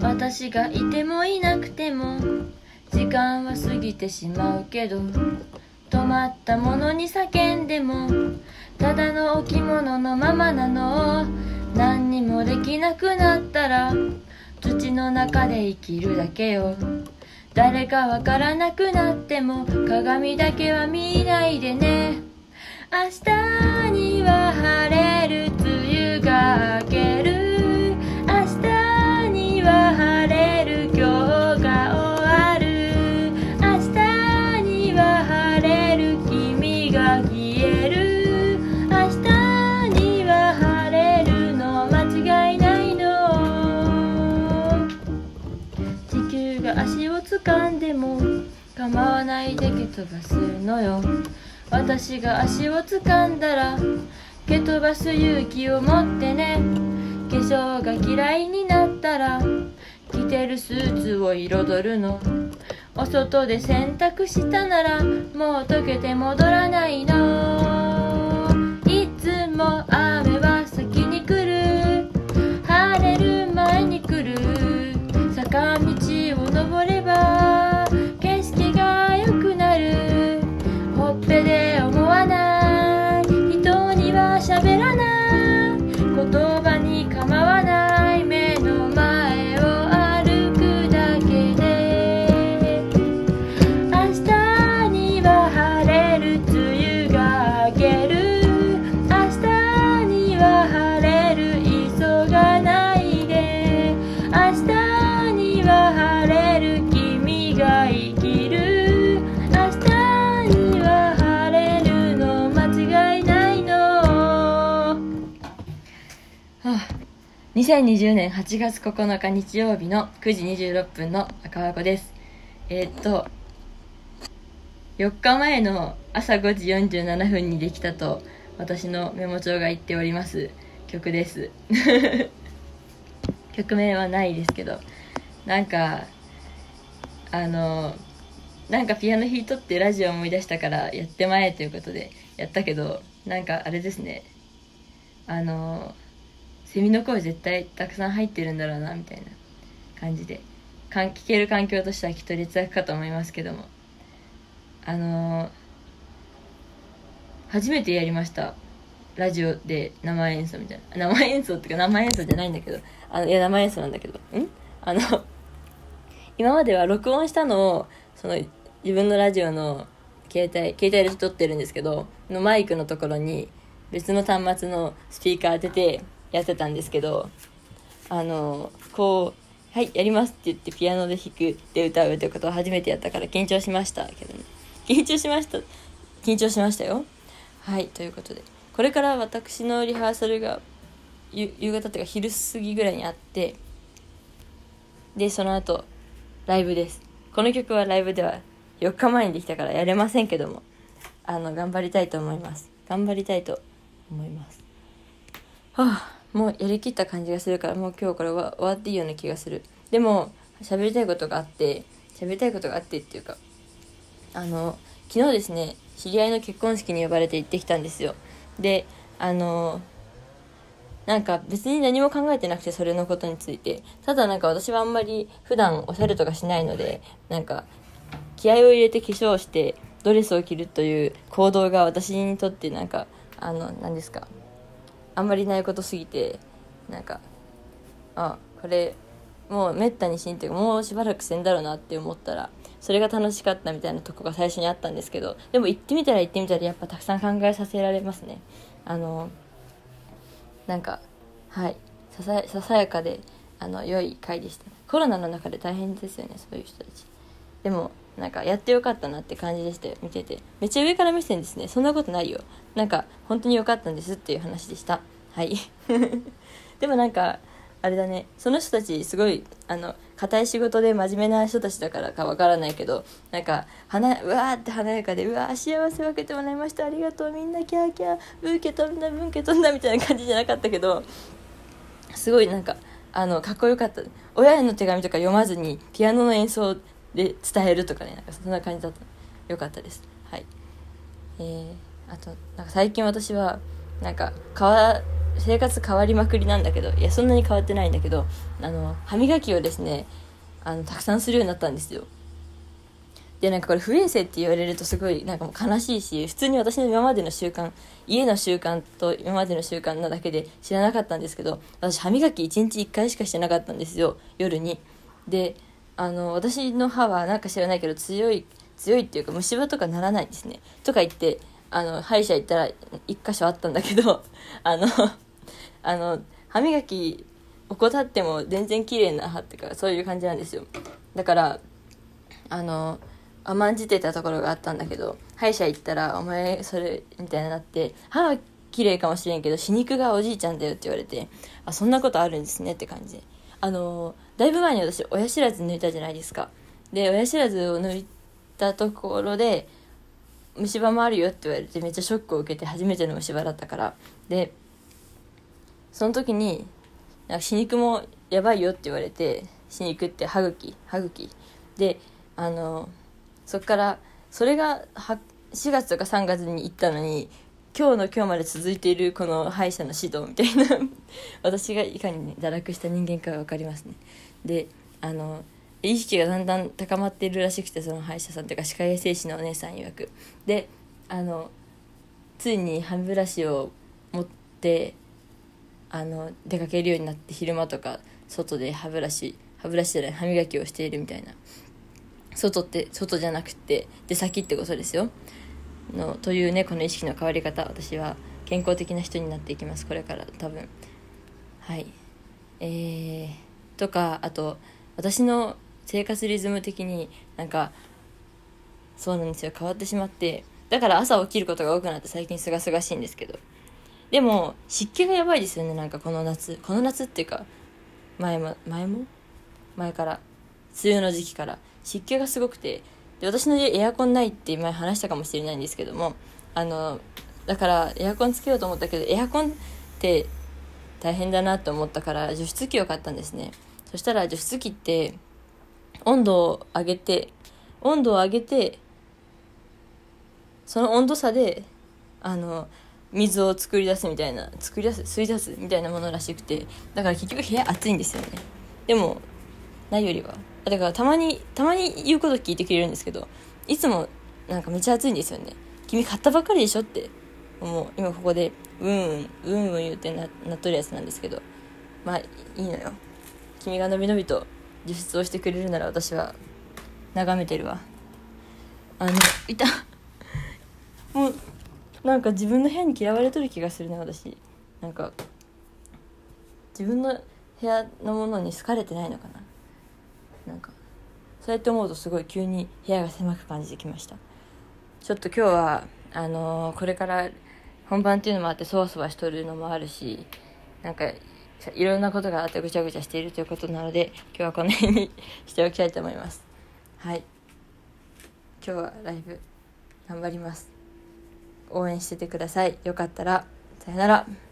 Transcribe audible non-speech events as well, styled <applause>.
私がいてもいなくても時間は過ぎてしまうけど止まったものに叫んでもただの置物のままなの。何にもできなくなったら土の中で生きるだけよ。誰かわからなくなっても鏡だけは見ないでね。明日には晴れ掴んでも構わないで蹴飛ばすのよ。私が足を掴んだら蹴飛ばす勇気を持ってね。化粧が嫌いになったら着てるスーツを彩るの。お外で洗濯したならもう溶けて戻らないの。いつも雨日には晴れる君が生きる。明日には晴れるの間違いないの。はあ。2020年8月9日日曜日の9時26分の赤箱です。えーっと4日前の朝5時47分にできたと私のメモ帳が言っております曲です。<laughs> 曲名はないですけど。なんかあのなんかピアノ弾いとってラジオ思い出したからやってまえということでやったけどなんかあれですね。あのセミの声絶対たくさん入ってるんだろうなみたいな感じで。かん聞ける環境としてはきっと劣悪かと思いますけども。あの初めてやりました。ラジオで生演奏みたいな。生演奏っていうか生演奏じゃないんだけど。あのいや生演奏なんだけど。ん？あの今までは録音したのをその自分のラジオの携帯携帯で撮ってるんですけどのマイクのところに別の端末のスピーカー当ててやってたんですけどあのこう「はいやります」って言ってピアノで弾くで歌うってことを初めてやったから緊張しましたけどね。緊張しました。緊張しましたよ。はいということで。これから私のリハーサルが夕方っていうか昼過ぎぐらいにあってでその後ライブです。この曲はライブでは4日前にできたからやれませんけどもあの頑張りたいと思います。頑張りたいと思います。はあもうやりきった感じがするからもう今日これは終わっていいような気がする。でも喋りたいことがあって喋りたいことがあってっていうかあの昨日ですね知り合いの結婚式に呼ばれて行ってきたんですよ。であのなんか別に何も考えてなくてそれのことについて。ただなんか私はあんまり普段おしゃれとかしないのでなんか気合を入れて化粧してドレスを着るという行動が私にとってなんかあの何ですか。あんまりないことすぎてなんかあこれもうめったにしんっていうかもうしばらくせんだろうなって思ったらそれが楽しかったみたいなとこが最初にあったんですけどでも行ってみたら行ってみたらやっぱたくさん考えさせられますね。あのなんかはい。ささささやかであの良い回でした。コロナの中で大変ですよねそういう人たち。でもなんかやってよかったなって感じでしたよ見てて。めっちゃ上から目線ですね。そんなことないよ。なんか本当に良かったんですっていう話でした。はい。<laughs> でもなんかあれだね。その人たちすごいあの硬い仕事で真面目な人たちだからかわからないけどなんか花うわーって華やかでうわー幸せ分けてもらいました。ありがとう。みんなキャーキャー。ブーケ飛んだブーケ飛んだみたいな感じじゃなかったけどすごいなんかあのかっこよかった。親への手紙とか読まずにピアノの演奏で伝えるとかねなんかそんな感じだった。よかったです。はい。えー、あとなんか最近私はなんか川生活変わりまくりなんだけどいやそんなに変わってないんだけどあの歯磨きをですねあのたくさんするようになったんですよ。でなんかこれ不衛生って言われるとすごいなんかもう悲しいし普通に私の今までの習慣家の習慣と今までの習慣なだけで知らなかったんですけど私歯磨き1日1回しかしてなかったんですよ夜に。であの私の歯はなんか知らないけど強い強いっていうか虫歯とかならないんですね。とか言ってあの歯医者行ったら1箇所あったんだけど <laughs> あのあの歯磨き怠っても全然綺麗な歯っていうかそういう感じなんですよ。だからあの甘んじてたところがあったんだけど歯医者行ったら「お前それ」みたいになって「歯は綺麗かもしれんけど歯肉がおじいちゃんだよ」って言われて「あそんなことあるんですね」って感じ。であのだいぶ前に私親知らず抜いたじゃないですか。で親知らずを抜いたところで虫歯もあるよって言われてめっちゃショックを受けて初めての虫歯だったから。でその時になんか歯肉もやばいよって言われて歯肉って歯茎歯茎。であのそっからそれが4月とか3月に行ったのに今日の今日まで続いているこの歯医者の指導みたいな <laughs> 私がいかにね堕落した人間かが分かりますね。であの意識がだんだん高まっているらしくてその歯医者さんというか歯科衛生士のお姉さん曰く。であのついに歯ブラシを持ってあの出かけるようになって昼間とか外で歯ブラシ歯ブラシじゃない歯磨きをしているみたいな。外って外じゃなくて出先ってことですよ。のというねこの意識の変わり方私は健康的な人になっていきます。これから多分。はい。えー、とかあと私の生活リズム的になんかそうなんですよ。変わってしまってだから朝起きることが多くなって最近すがすがしいんですけど。でも湿気がやばいですよねなんかこの夏。この夏っていうか前も前も？前から。梅雨の時期から。湿気がすごくてで私の家エアコンないって前話したかもしれないんですけどもあのだからエアコンつけようと思ったけどエアコンって大変だなと思ったから除湿機を買ったんですね。そしたら除湿機って温度を上げて温度を上げてその温度差であの水を作り出すみたいな作り出す吸い出すみたいなものらしくてだから結局部屋暑いんですよね。でもないよりは。だからたまにたまに言うこと聞いてくれるんですけどいつもなんかめっちゃ暑いんですよね。君買ったばかりでしょってもう今ここでうんうんうんうん言ってななっとるやつなんですけど。まあいいのよ。君がのびのびと自出をしてくれるなら私は眺めてるわ。あのいた。もうなんか自分の部屋に嫌われとる気がするね私。なんか自分の部屋のものに好かれてないのかな。なんかそうやって思うとすごい急に部屋が狭く感じてきました。ちょっと今日はあのー、これから本番っていうのもあってそわそわしとるのもあるしなんかいろんなことがあってぐちゃぐちゃしているということなので今日はこの辺に <laughs> しておきたいと思います。はい。今日はライブ頑張ります。応援しててください。よかったら。さよなら。